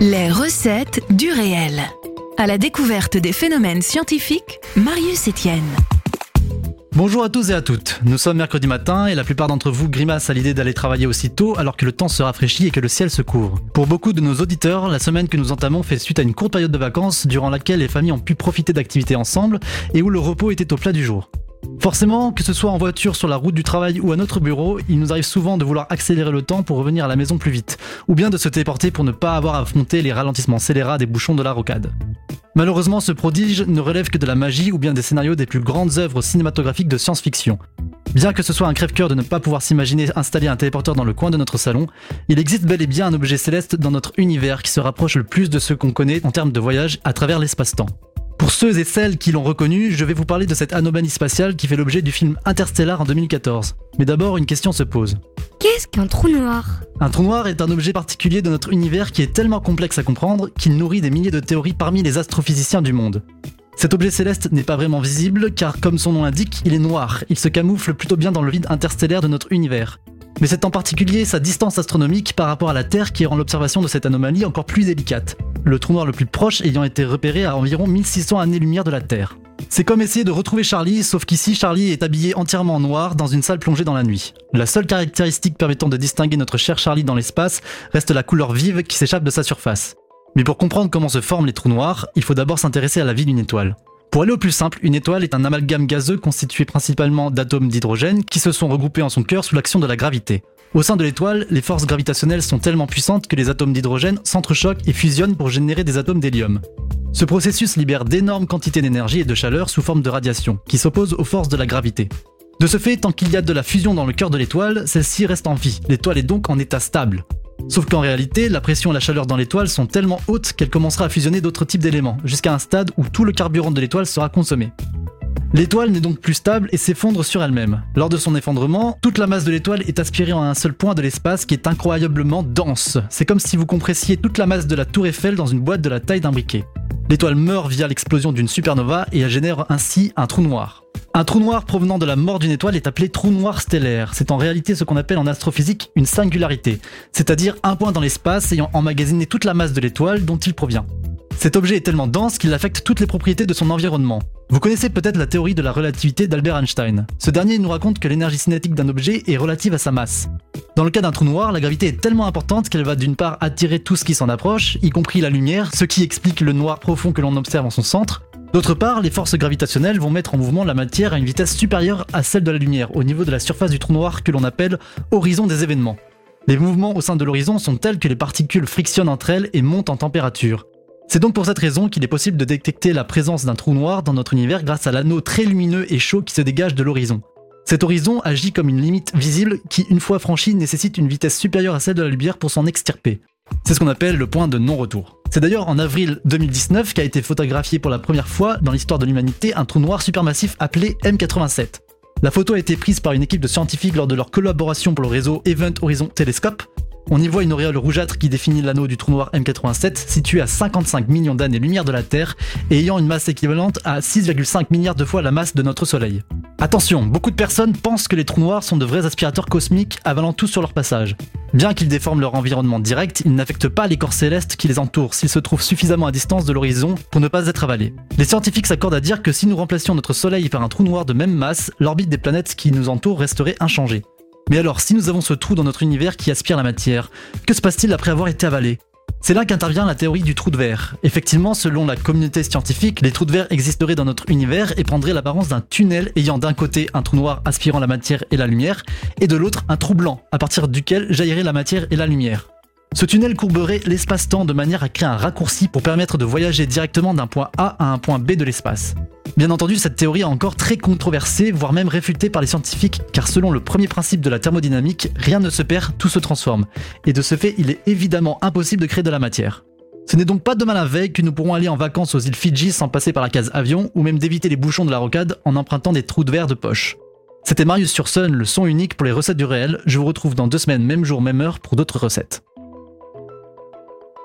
Les recettes du réel. À la découverte des phénomènes scientifiques, Marius Etienne. Bonjour à tous et à toutes. Nous sommes mercredi matin et la plupart d'entre vous grimacent à l'idée d'aller travailler aussitôt alors que le temps se rafraîchit et que le ciel se couvre. Pour beaucoup de nos auditeurs, la semaine que nous entamons fait suite à une courte période de vacances durant laquelle les familles ont pu profiter d'activités ensemble et où le repos était au plat du jour. Forcément, que ce soit en voiture sur la route du travail ou à notre bureau, il nous arrive souvent de vouloir accélérer le temps pour revenir à la maison plus vite, ou bien de se téléporter pour ne pas avoir à affronter les ralentissements scélérats des bouchons de la rocade. Malheureusement, ce prodige ne relève que de la magie ou bien des scénarios des plus grandes œuvres cinématographiques de science-fiction. Bien que ce soit un crève-cœur de ne pas pouvoir s'imaginer installer un téléporteur dans le coin de notre salon, il existe bel et bien un objet céleste dans notre univers qui se rapproche le plus de ce qu'on connaît en termes de voyage à travers l'espace-temps. Pour ceux et celles qui l'ont reconnu, je vais vous parler de cette anomalie spatiale qui fait l'objet du film Interstellar en 2014. Mais d'abord, une question se pose. Qu'est-ce qu'un trou noir? Un trou noir est un objet particulier de notre univers qui est tellement complexe à comprendre qu'il nourrit des milliers de théories parmi les astrophysiciens du monde. Cet objet céleste n'est pas vraiment visible car comme son nom l'indique, il est noir, il se camoufle plutôt bien dans le vide interstellaire de notre univers. Mais c'est en particulier sa distance astronomique par rapport à la Terre qui rend l'observation de cette anomalie encore plus délicate le trou noir le plus proche ayant été repéré à environ 1600 années-lumière de la Terre. C'est comme essayer de retrouver Charlie, sauf qu'ici Charlie est habillé entièrement en noir dans une salle plongée dans la nuit. La seule caractéristique permettant de distinguer notre cher Charlie dans l'espace reste la couleur vive qui s'échappe de sa surface. Mais pour comprendre comment se forment les trous noirs, il faut d'abord s'intéresser à la vie d'une étoile. Pour aller au plus simple, une étoile est un amalgame gazeux constitué principalement d'atomes d'hydrogène qui se sont regroupés en son cœur sous l'action de la gravité. Au sein de l'étoile, les forces gravitationnelles sont tellement puissantes que les atomes d'hydrogène s'entrechoquent et fusionnent pour générer des atomes d'hélium. Ce processus libère d'énormes quantités d'énergie et de chaleur sous forme de radiation, qui s'opposent aux forces de la gravité. De ce fait, tant qu'il y a de la fusion dans le cœur de l'étoile, celle-ci reste en vie, l'étoile est donc en état stable. Sauf qu'en réalité, la pression et la chaleur dans l'étoile sont tellement hautes qu'elle commencera à fusionner d'autres types d'éléments, jusqu'à un stade où tout le carburant de l'étoile sera consommé. L'étoile n'est donc plus stable et s'effondre sur elle-même. Lors de son effondrement, toute la masse de l'étoile est aspirée en un seul point de l'espace qui est incroyablement dense. C'est comme si vous compressiez toute la masse de la tour Eiffel dans une boîte de la taille d'un briquet. L'étoile meurt via l'explosion d'une supernova et elle génère ainsi un trou noir. Un trou noir provenant de la mort d'une étoile est appelé trou noir stellaire. C'est en réalité ce qu'on appelle en astrophysique une singularité, c'est-à-dire un point dans l'espace ayant emmagasiné toute la masse de l'étoile dont il provient. Cet objet est tellement dense qu'il affecte toutes les propriétés de son environnement. Vous connaissez peut-être la théorie de la relativité d'Albert Einstein. Ce dernier nous raconte que l'énergie cinétique d'un objet est relative à sa masse. Dans le cas d'un trou noir, la gravité est tellement importante qu'elle va d'une part attirer tout ce qui s'en approche, y compris la lumière, ce qui explique le noir profond que l'on observe en son centre. D'autre part, les forces gravitationnelles vont mettre en mouvement la matière à une vitesse supérieure à celle de la lumière, au niveau de la surface du trou noir que l'on appelle horizon des événements. Les mouvements au sein de l'horizon sont tels que les particules frictionnent entre elles et montent en température. C'est donc pour cette raison qu'il est possible de détecter la présence d'un trou noir dans notre univers grâce à l'anneau très lumineux et chaud qui se dégage de l'horizon. Cet horizon agit comme une limite visible qui, une fois franchie, nécessite une vitesse supérieure à celle de la lumière pour s'en extirper. C'est ce qu'on appelle le point de non-retour. C'est d'ailleurs en avril 2019 qu'a été photographié pour la première fois dans l'histoire de l'humanité un trou noir supermassif appelé M87. La photo a été prise par une équipe de scientifiques lors de leur collaboration pour le réseau Event Horizon Telescope, on y voit une auréole rougeâtre qui définit l'anneau du trou noir M87, situé à 55 millions d'années-lumière de la Terre et ayant une masse équivalente à 6,5 milliards de fois la masse de notre Soleil. Attention, beaucoup de personnes pensent que les trous noirs sont de vrais aspirateurs cosmiques avalant tout sur leur passage. Bien qu'ils déforment leur environnement direct, ils n'affectent pas les corps célestes qui les entourent s'ils se trouvent suffisamment à distance de l'horizon pour ne pas être avalés. Les scientifiques s'accordent à dire que si nous remplacions notre Soleil par un trou noir de même masse, l'orbite des planètes qui nous entourent resterait inchangée. Mais alors, si nous avons ce trou dans notre univers qui aspire la matière, que se passe-t-il après avoir été avalé? C'est là qu'intervient la théorie du trou de verre. Effectivement, selon la communauté scientifique, les trous de verre existeraient dans notre univers et prendraient l'apparence d'un tunnel ayant d'un côté un trou noir aspirant la matière et la lumière, et de l'autre un trou blanc, à partir duquel jaillirait la matière et la lumière. Ce tunnel courberait l'espace-temps de manière à créer un raccourci pour permettre de voyager directement d'un point A à un point B de l'espace. Bien entendu, cette théorie est encore très controversée, voire même réfutée par les scientifiques, car selon le premier principe de la thermodynamique, rien ne se perd, tout se transforme. Et de ce fait, il est évidemment impossible de créer de la matière. Ce n'est donc pas demain la veille que nous pourrons aller en vacances aux îles Fidji sans passer par la case avion, ou même d'éviter les bouchons de la rocade en empruntant des trous de verre de poche. C'était Marius sur Sun, le son unique pour les recettes du réel. Je vous retrouve dans deux semaines, même jour, même heure, pour d'autres recettes.